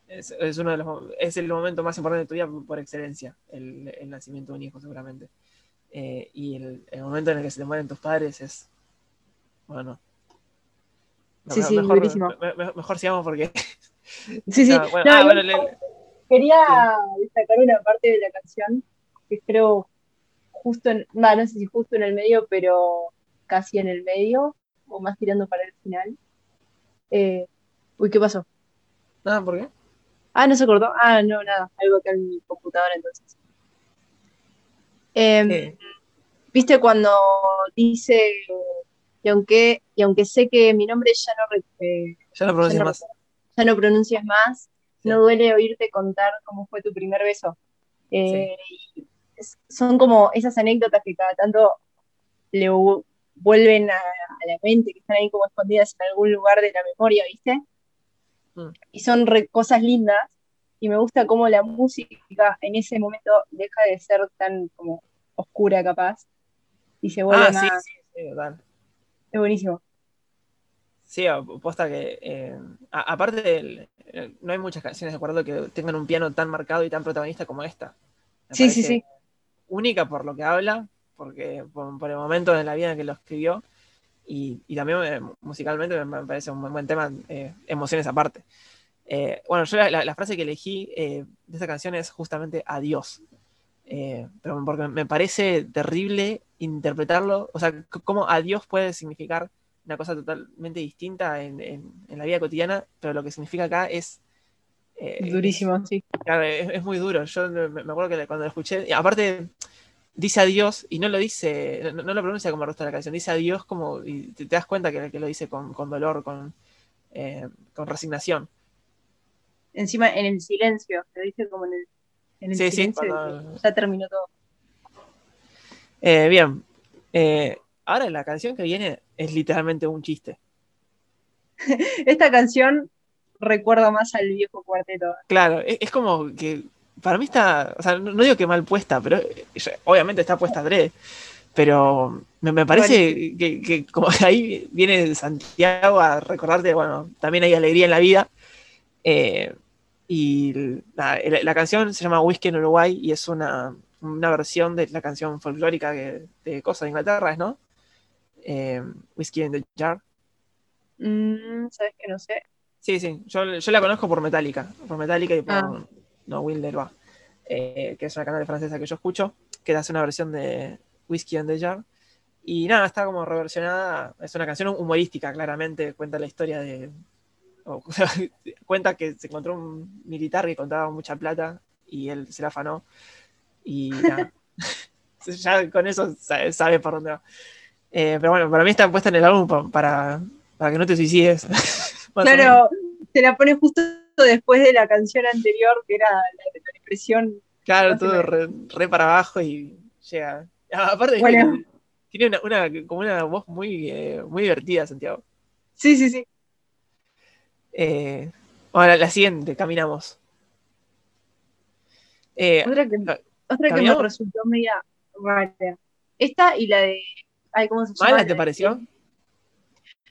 Es, es uno de los, es el momento más importante de tu vida por excelencia, el, el nacimiento de un hijo, seguramente. Eh, y el, el momento en el que se te mueren tus padres es. Bueno. Sí, sí, mejor, me- me- mejor sigamos porque. sí, sí. No, bueno, No, ah, yo bueno, le- quería destacar una parte de la canción que creo justo en, va, no sé si justo en el medio, pero casi en el medio, o más tirando para el final. Eh, uy, ¿qué pasó? nada, ¿por qué? Ah, no se acordó. Ah, no, nada, algo acá en mi computadora entonces. Em, Eh, ¿Viste cuando dice, y aunque, y aunque sé que mi nombre ya no, eh, ya no pronuncias no más. ya no pronuncias más, Sí. no duele oírte contar cómo fue tu primer beso. Eh, son como esas anécdotas que cada tanto le vuelven a, a la mente, que están ahí como escondidas en algún lugar de la memoria, ¿viste? Mm. Y son re- cosas lindas, y me gusta cómo la música en ese momento deja de ser tan como oscura capaz, y se vuelve Ah, sí, más... sí. Es buenísimo. Sí, posta que. eh, a- aparte, del- eh, no hay muchas canciones de acuerdo que tengan un piano tan marcado y tan protagonista como esta. Me Sí, sí, sí. Única por lo que habla, porque por, por el momento en la vida en que lo escribió, Y, y también eh, musicalmente me, me parece un buen, buen tema, eh, emociones aparte. Eh, bueno, yo la, la- la frase que elegí eh, de esta canción es justamente adiós. Eh, pero porque me parece terrible interpretarlo, o sea, cómo adiós puede significar una cosa totalmente distinta en, en- en la vida cotidiana, pero lo que significa acá es... eh, Durísimo, sí. Claro, es, es muy duro. Yo me, me acuerdo que cuando lo escuché, y aparte dice adiós y no lo dice, no, no lo pronuncia como el resto de la canción, dice adiós como, y te, te das cuenta que, que lo dice con, con dolor, con, eh, con resignación. Encima en el silencio, te dice como en el, en el Sí, sí, silencio. cuando- que Ya terminó todo. Eh, bien, Eh, ahora la canción que viene es literalmente un chiste. Esta canción recuerda más al viejo cuarteto. Claro, es, es como que para mí está, o sea, no, digo que mal puesta, pero eh, obviamente está puesta adrede, pero me, me parece que, que como ahí viene Santiago a recordarte, bueno, también hay alegría en la vida. eh, y la, la- la canción se llama Whisky en Uruguay y es una, una versión de la canción folclórica que- de Cosa de Inglaterra, ¿no? Eh, Whiskey in the Jar. Mm, ¿Sabes que no sé? Sí, sí, yo, yo la conozco por Metallica, por Metallica y por Ah. No Wilder va, eh, que es una canal francesa que yo escucho, que hace una versión de Whiskey and the Jar. Y nada, está como reversionada, es una canción humorística, claramente, cuenta la historia de... o, cuenta que se encontró un militar que contaba mucha plata y él se la afanó. Y nada, ya con eso sabe, sabe por dónde va. Eh, pero bueno, para mí está puesta en el álbum pa- para, para que no te suicides. Claro, se la pone justo después de la canción anterior, que era la de la depresión. Claro, todo re, re para abajo y llega. Ah, Aparte, Bueno. tiene una, una- como una voz muy, eh, muy divertida, Santiago. Sí, sí, sí. Eh, ahora, la siguiente, caminamos. Eh, Otra que, otra que me resultó media rara. Esta y la de. Ay, ¿cómo se llama? ¿Mala La te pareció?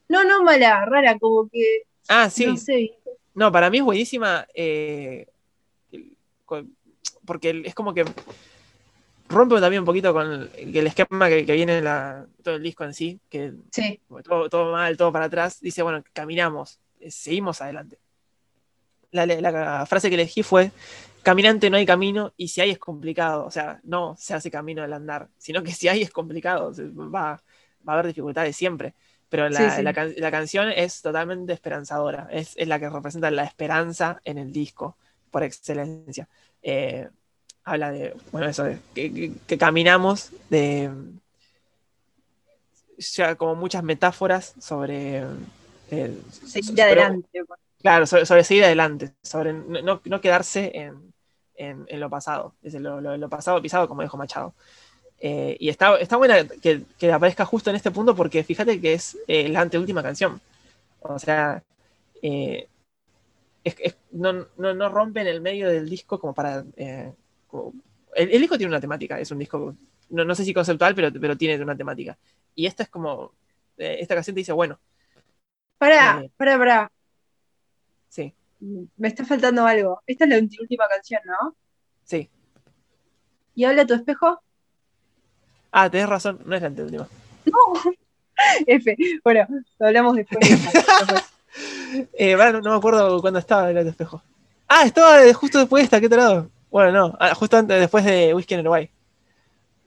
No, no mala, rara, como que. Ah, sí. No sé. No, para mí es buenísima. eh, porque es como que rompe también un poquito con el, esquema que, que viene en la, todo el disco en sí, que Sí, todo, todo mal, todo para atrás, dice, bueno, caminamos, eh, seguimos adelante. La, la- la frase que elegí fue, caminante no hay camino y si hay es complicado, o sea, no se hace camino al andar, sino que si hay es complicado, va, va a haber dificultades siempre. Pero la, Sí, sí. la can- la canción es totalmente esperanzadora, es, es la que representa la esperanza en el disco, por excelencia. Eh, habla de, bueno, eso, de que, que- que caminamos, de ya como muchas metáforas sobre... eh, seguir adelante. Claro, sobre, sobre seguir adelante, sobre no, no- quedarse en, en- en lo pasado, es lo, lo- lo pasado pisado, como dijo Machado. Eh, y está, está buena que, que aparezca justo en este punto porque fíjate que es eh, la anteúltima canción. O sea, eh, es- es- no, no, no rompe en el medio del disco como para... como- el, el disco tiene una temática, es un disco, no, no sé si conceptual, pero, pero tiene una temática. Y esta es como, esta canción te dice, bueno, Pará, pará, pará. sí, Me está faltando algo. Esta es la última canción, ¿no? sí. ¿Y habla tu espejo? Ah, tenés razón, no es la anteúltima. F. Bueno, lo hablamos después. de esta. Eh, bueno, no me acuerdo cuándo estaba el espejo. Ah, estaba justo después de esta, qué tarado. Bueno, no, ah, justo antes, después de Whisky en Uruguay.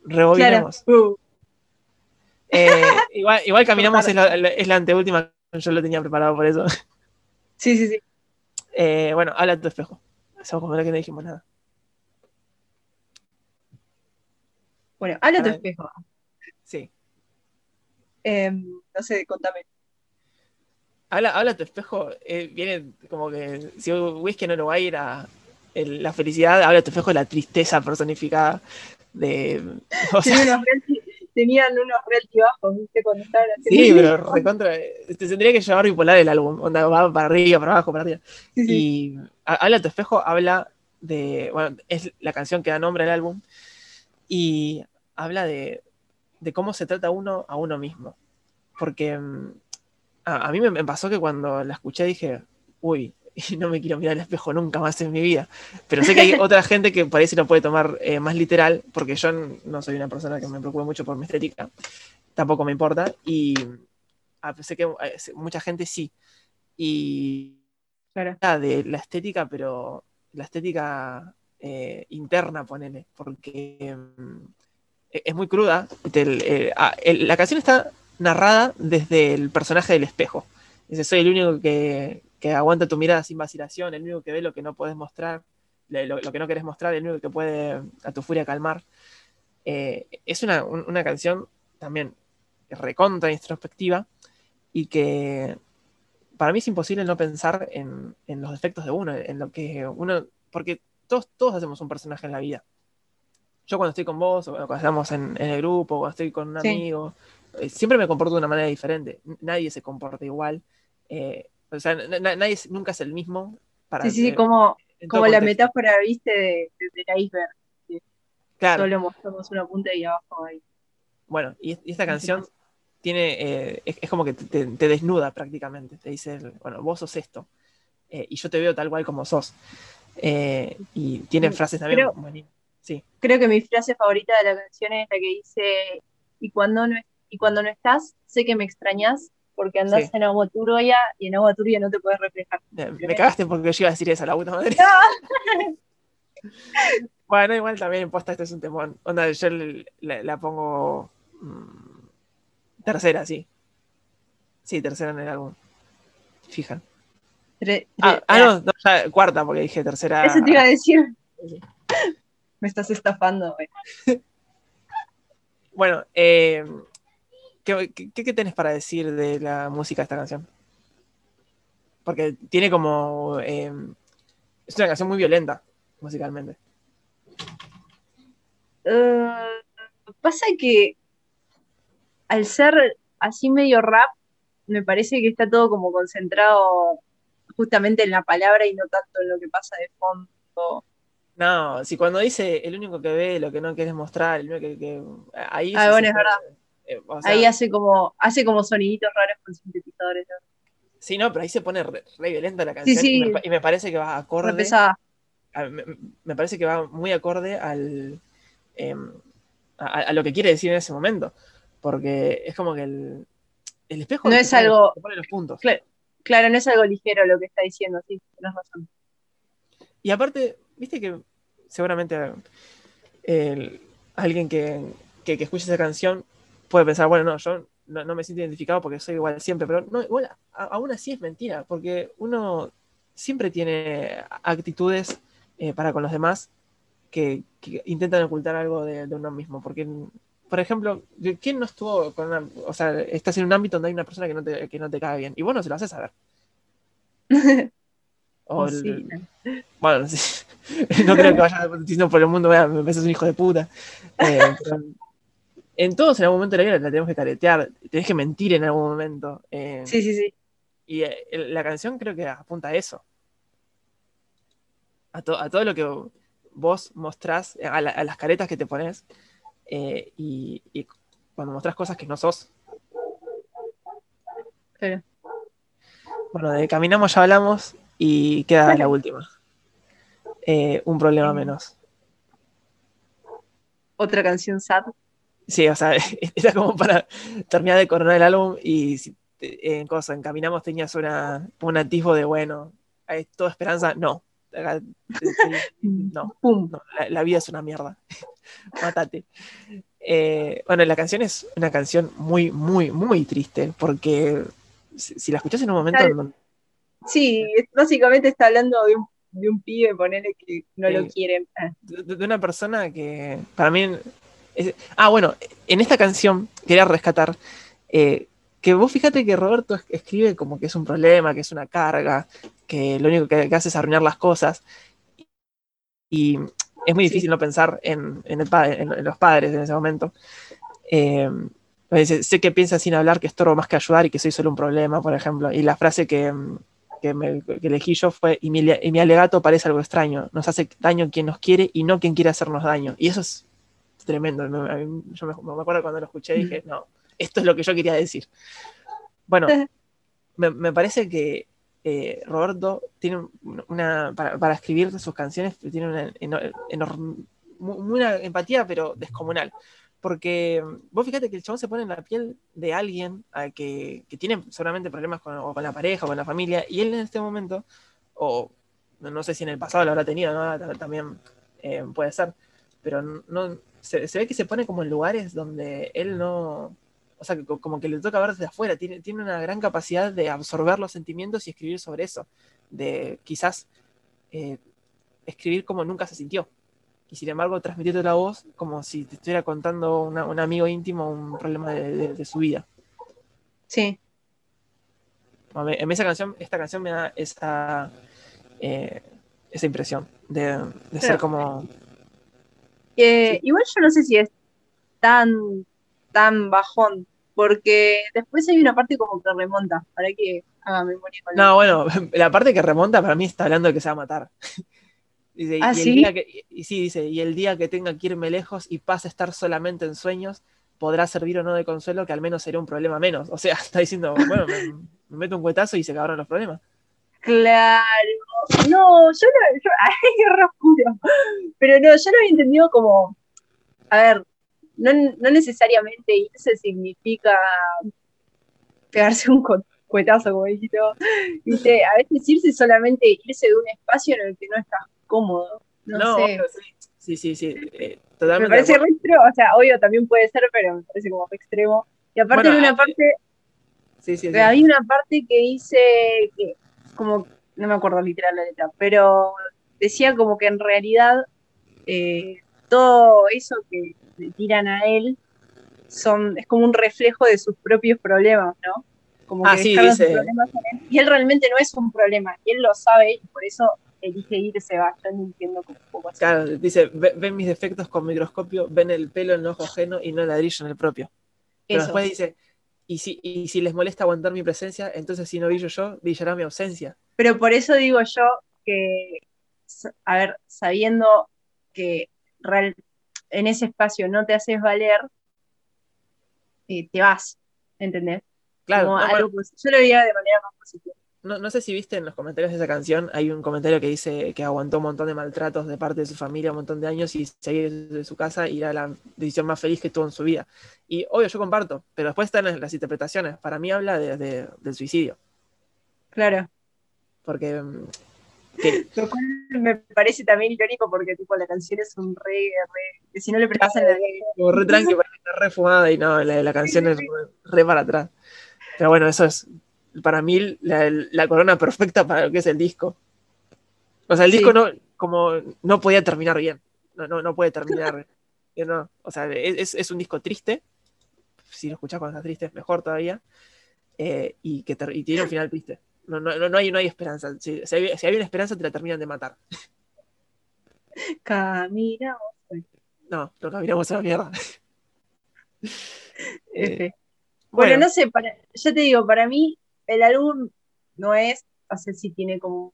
Claro. Rebobinemos. Uh, Eh, igual, igual caminamos es la, es la anteúltima, yo lo tenía preparado por eso. sí, sí, sí. Eh, bueno, habla tu espejo. Eso como que no dijimos nada. Bueno, habla tu Ah. espejo. Sí. Eh, no sé, contame. Habla, habla tu espejo, eh, viene como que si Whisky en Uruguay era el- la felicidad, habla tu espejo es la tristeza personificada de. o sea, unos tenían unos realty bajos, ¿viste? Cuando estaban haciendo Sí, pero recontra. Te tendría que llevar bipolar el álbum. Onda, va para arriba, para abajo, para arriba. Sí. Y ha- Habla tu espejo, habla de. Bueno, es la canción que da nombre al álbum. Y habla de, de cómo se trata uno a uno mismo. Porque mm, a, a mí me, me pasó que cuando la escuché dije, uy, no me quiero mirar al espejo nunca más en mi vida. Pero sé que hay otra gente que se lo puede tomar eh, más literal, porque yo no soy una persona que me preocupe mucho por mi estética. Tampoco me importa. Y Ah, pensé que eh, mucha gente sí. Y Claro. de la estética, pero la estética eh, interna, ponele, porque mm, e- es muy cruda. Eh, ah, la canción está narrada desde el personaje del espejo. Dice, soy el único que, que aguanta tu mirada sin vacilación, el único que ve lo que no puedes mostrar, lo que no querés mostrar, el único que puede a tu furia calmar. Eh, es una, un- una canción también recontra introspectiva y que para mí es imposible no pensar en, en los defectos de uno, en lo que uno, porque todos, todos hacemos un personaje en la vida. Yo cuando estoy con vos, o cuando estamos en, en el grupo, cuando estoy con un Sí. amigo, eh, siempre me comporto de una manera diferente. Nadie se comporta igual. eh, o sea, na- na- nadie nunca es el mismo. Para, Sí, sí, eh, como, como la metáfora, viste, de, de- del iceberg. Claro. Solo mostramos una punta y abajo hay. Bueno, y, y esta canción tiene, eh, es, es como que te, te- te desnuda prácticamente. Te dice, bueno, vos sos esto. eh, y yo te veo tal cual como sos. Eh, y tiene Mm, frases también creo-. Sí, Creo que mi frase favorita de la canción es la que dice, y cuando no, y cuando no estás, sé que me extrañas porque andás Sí. en agua turbia y en agua turbia no te puedes reflejar. Eh, me cagaste porque yo iba a decir esa, la puta madre. bueno, igual también posta este es un temón. Onda, yo la pongo mm, tercera, sí. Sí, tercera en el álbum. Fija. Tre- Ah, tre- ah, no, no, ya cuarta porque dije tercera. Eso te iba a decir. Me estás estafando, güey. Bueno, eh, ¿qué, qué, qué tenés para decir de la música de esta canción? Porque tiene como... eh, es una canción muy violenta, musicalmente. Eh, pasa que al ser así medio rap, me parece que está todo como concentrado justamente en la palabra y no tanto en lo que pasa de fondo. No, si cuando dice el único que ve lo que no quieres mostrar, el único que... que- ahí Ah, bueno, es verdad. eh, o sea, Ahí hace como, hace como soniditos raros con sintetizadores. ¿no? Sí, no, pero ahí se pone re, re violenta la canción sí. Y, me, pa- y me parece que va acorde... a- me, me parece que va muy acorde al em, a, a lo que quiere decir en ese momento. Porque es como que el, el espejo No es algo- pone los puntos. Claro, claro, no es algo ligero lo que está diciendo, sí, tienes razón. Y aparte, viste que seguramente alguien que, que, escuche esa canción puede pensar, bueno, no, yo no, me siento identificado porque soy igual siempre, pero no, igual a- aún así es mentira, porque uno siempre tiene actitudes eh, para con los demás que, intentan ocultar algo de uno mismo, porque, por ejemplo, ¿quién no estuvo con una, o sea, estás en un ámbito donde hay una persona que no te, que no te cae bien, y vos no se lo haces saber. O el- sí. bueno, no sé. no creo que vaya diciendo por el mundo, "Vea, me parece un hijo de puta. Eh, pero en todos en algún momento de la vida la tenemos que caretear, tenés que mentir en algún momento. eh, sí, sí, sí. Y eh, la canción creo que apunta a eso. A, to- a todo lo que vos mostrás, a, la- a las caretas que te pones, eh, y, y cuando mostrás cosas que no sos. Claro. Bueno, de Caminamos ya hablamos y queda Bueno. la última. Eh, un problema Mm. menos. Otra canción sad. Sí, o sea, era como para terminar de coronar el álbum y en cosa, en Caminamos tenías una, un atisbo de, bueno, hay toda esperanza. No. Te- te- No, Pum. no, la, la vida es una mierda. Mátate. Eh, bueno, la canción es una canción muy, muy, muy triste porque si, si la escuchás en un momento Claro. Sí, básicamente está hablando de un, de un pibe, ponele que no lo Sí. quieren. De, de una persona que para mí es- ah bueno en esta canción quería rescatar eh, que vos fíjate que Roberto es- escribe como que es un problema que es una carga que lo único que, que hace es arruinar las cosas y es muy Sí. difícil no pensar en, en el pa- en- en los padres en ese momento Eh, dice, sé que piensa sin hablar que estorbo más que ayudar y que soy solo un problema por ejemplo y la frase que que, me- que elegí yo fue, y mi, y mi alegato parece algo extraño, nos hace daño quien nos quiere y no quien quiere hacernos daño. Y eso es tremendo. Yo me, me acuerdo cuando lo escuché y dije, no, esto es lo que yo quería decir. Bueno, me, me parece que eh, Roberto tiene una, para, para escribir sus canciones, tiene una, eno- enorm- mu- una empatía, pero descomunal. porque vos fíjate que el chabón se pone en la piel de alguien que, tiene seguramente problemas con, con la pareja o con la familia, y él en este momento, o no sé si en el pasado lo habrá tenido, también eh, puede ser, pero no, se, ve que se pone como en lugares donde él no, o sea, como que le toca ver desde afuera, tiene, tiene una gran capacidad de absorber los sentimientos y escribir sobre eso, de quizás eh, escribir como nunca se sintió. Y sin embargo, transmitirte la voz como si te estuviera contando un amigo íntimo un problema de, su vida. Sí. En esa canción, esta canción me da esa, eh, esa impresión de, ser como. igual yo no sé si es tan, tan bajón, porque después hay una parte como que remonta, para que haga memoria con No, bueno, la parte que remonta para mí está hablando de que se va a matar. Dice, ¿Ah, y, sí? El día que, y sí, dice, y el día que tenga que irme lejos y pase a estar solamente en sueños, podrá servir o no de consuelo, que al menos será un problema menos. O sea, está diciendo, bueno, me, me meto un cuetazo y se acabaron los problemas. Claro. No, yo no, yo, ay, qué oscuro. Pero no, yo lo había entendido como, a ver, no, no necesariamente irse significa pegarse un cuetazo, como dijiste. A veces irse solamente irse de un espacio en el que no estás cómodo. No, sé. Sí, sí, sí. Eh, totalmente me parece retro, o sea, obvio también puede ser, pero me parece como extremo. Y aparte de una ah, parte, sí, sí, hay una parte que dice que como, no me acuerdo literal la letra, pero decía como que en realidad eh, todo eso que le tiran a él son, es como un reflejo de sus propios problemas, ¿no? Como ah, que sí, dice... problemas él, y él realmente no es un problema, él lo sabe y por eso elige irse, va, yo entiendo como un poco así. Claro, dice, ven mis defectos con microscopio, ven el pelo en el ojo ajeno y no el ladrillo en el propio. Pero después dice, y si, y si les molesta aguantar mi presencia, entonces si no brillo yo, brillará mi ausencia. Pero por eso digo yo que, a ver, sabiendo que real, en ese espacio no te haces valer, eh, te vas, ¿entendés? Claro. yo lo veía de manera más positiva. No, no, sé si viste en los comentarios de esa canción, hay un comentario que dice que aguantó un montón de maltratos de parte de su familia un montón de años y seguir de su casa y era la decisión más feliz que tuvo en su vida. Y obvio, yo comparto, pero después están las, interpretaciones. Para mí habla de, del suicidio. Claro. Porque. Lo cual me parece también irónico porque tipo la canción es un re, re que si no le prestas la Como re tranqui, re fumada y no, la, la canción es re para atrás. Pero bueno, eso es para mí la, corona perfecta para lo que es el disco. O sea, el disco no, como, no podía terminar bien. No, no, no puede terminar. no, o sea, es, es, un disco triste. Si lo escuchás cuando está triste, es mejor todavía. Eh, y que y tiene un final triste. No, no, no, hay, no hay esperanza. Si, hay, una esperanza, te la terminan de matar. Caminamos. No, no caminamos a la mierda. Eh, bueno, bueno, no sé, para, yo te digo, para mí el álbum no es, no sé si tiene como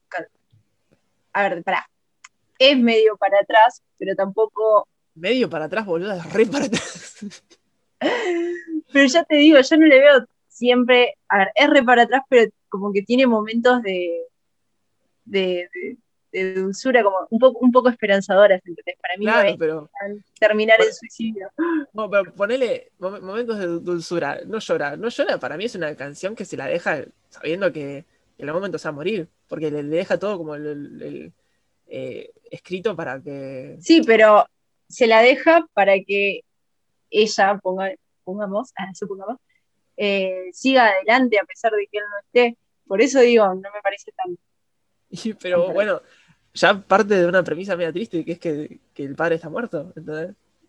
A ver, para Es medio para atrás, pero tampoco. Medio para atrás, boludo, es re para atrás. pero ya te digo, yo no le veo siempre. A ver, es re para atrás, pero como que tiene momentos de. de, de, dulzura, como un poco, un poco esperanzadoras, ¿entendés? Para mí claro, pero, terminar el suicidio. No, pero ponele momentos de dulzura, no llora, no llora, para mí es una canción que se la deja sabiendo que en algún momento se va a morir, porque le, deja todo como el, eh, escrito para que... Sí, pero se la deja para que ella, ponga, pongamos, ah, supongamos, eh, siga adelante a pesar de que él no esté. Por eso digo, no me parece tan... pero bueno, ya parte de una premisa media triste, que es que, el padre está muerto.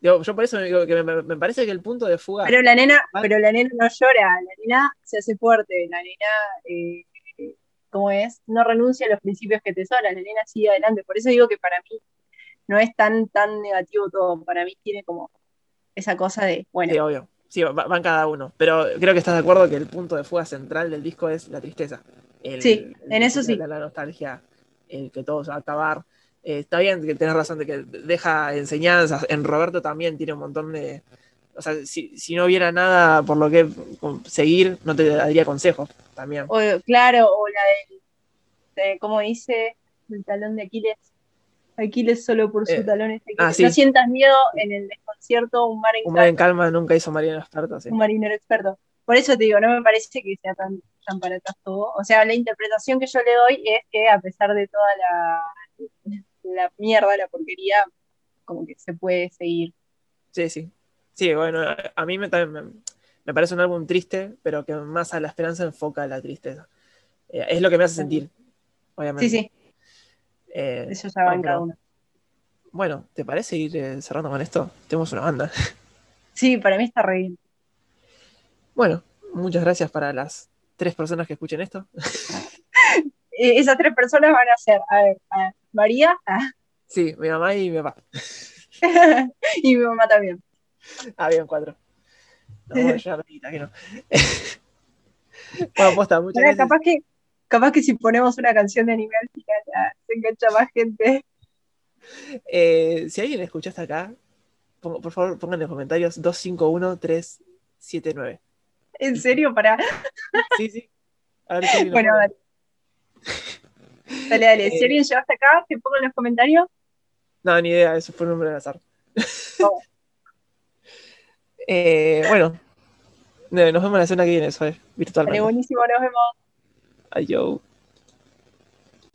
yo por eso me, digo que me, parece que el punto de fuga. Pero la nena, pero la nena no llora, la nena se hace fuerte, la nena, eh, ¿cómo es? No renuncia a los principios que tesora, la nena sigue adelante. Por eso digo que para mí no es tan, tan negativo todo. Para mí tiene como esa cosa de, bueno. Sí, obvio. Sí, van cada uno. Pero creo que estás de acuerdo que el punto de fuga central del disco es la tristeza. sí, en eso sí. la nostalgia el que todo se va a acabar. Eh, está bien que tenés razón de que deja enseñanzas. En Roberto también tiene un montón de. O sea, si, no hubiera nada por lo que seguir, no te daría consejos también. claro, o la del. De, ¿Cómo dice? El talón de Aquiles. Aquiles solo por su Eh, talón es Aquiles. ah, sí. No sientas miedo en el desconcierto, un mar en Un mar en calma, calma nunca hizo marino experto, sí. un marinero experto. Por eso te digo, no me parece que sea tan, tan para atrás todo. O sea, la interpretación que yo le doy es que a pesar de toda la, la mierda, la porquería, como que se puede seguir. Sí, sí. Sí, bueno, a, mí me, también me, me parece un álbum triste, pero que más a la esperanza enfoca la tristeza. Eh, es lo que me hace sentir, obviamente. Sí, sí, Eh, eso ya va en bueno, cada uno. Bueno, ¿te parece ir eh, cerrando con esto? Tenemos una banda. Sí, para mí está re bien. Bueno, muchas gracias para las tres personas que escuchen esto. Eh, esas tres personas van a ser, a ver, a María ah, Sí, mi mamá y mi papá. y mi mamá también. Ah, bien, cuatro. No, bueno, ya no, que no. bueno, posta, muchas Ahora, gracias. capaz que, capaz que si ponemos una canción de anime al final, se engancha más gente. Eh, si alguien escucha hasta acá, por favor pongan en los comentarios 251379. En serio, para. Sí, sí. A ver si Bueno, dale. Dale, dale. Si Eh, alguien llegó hasta acá, que ponga en los comentarios. No, ni idea, eso fue un nombre al azar. Oh. Eh, bueno, nos vemos la semana que viene, ¿sabes? Virtualmente. buenísimo, nos vemos. Adiós.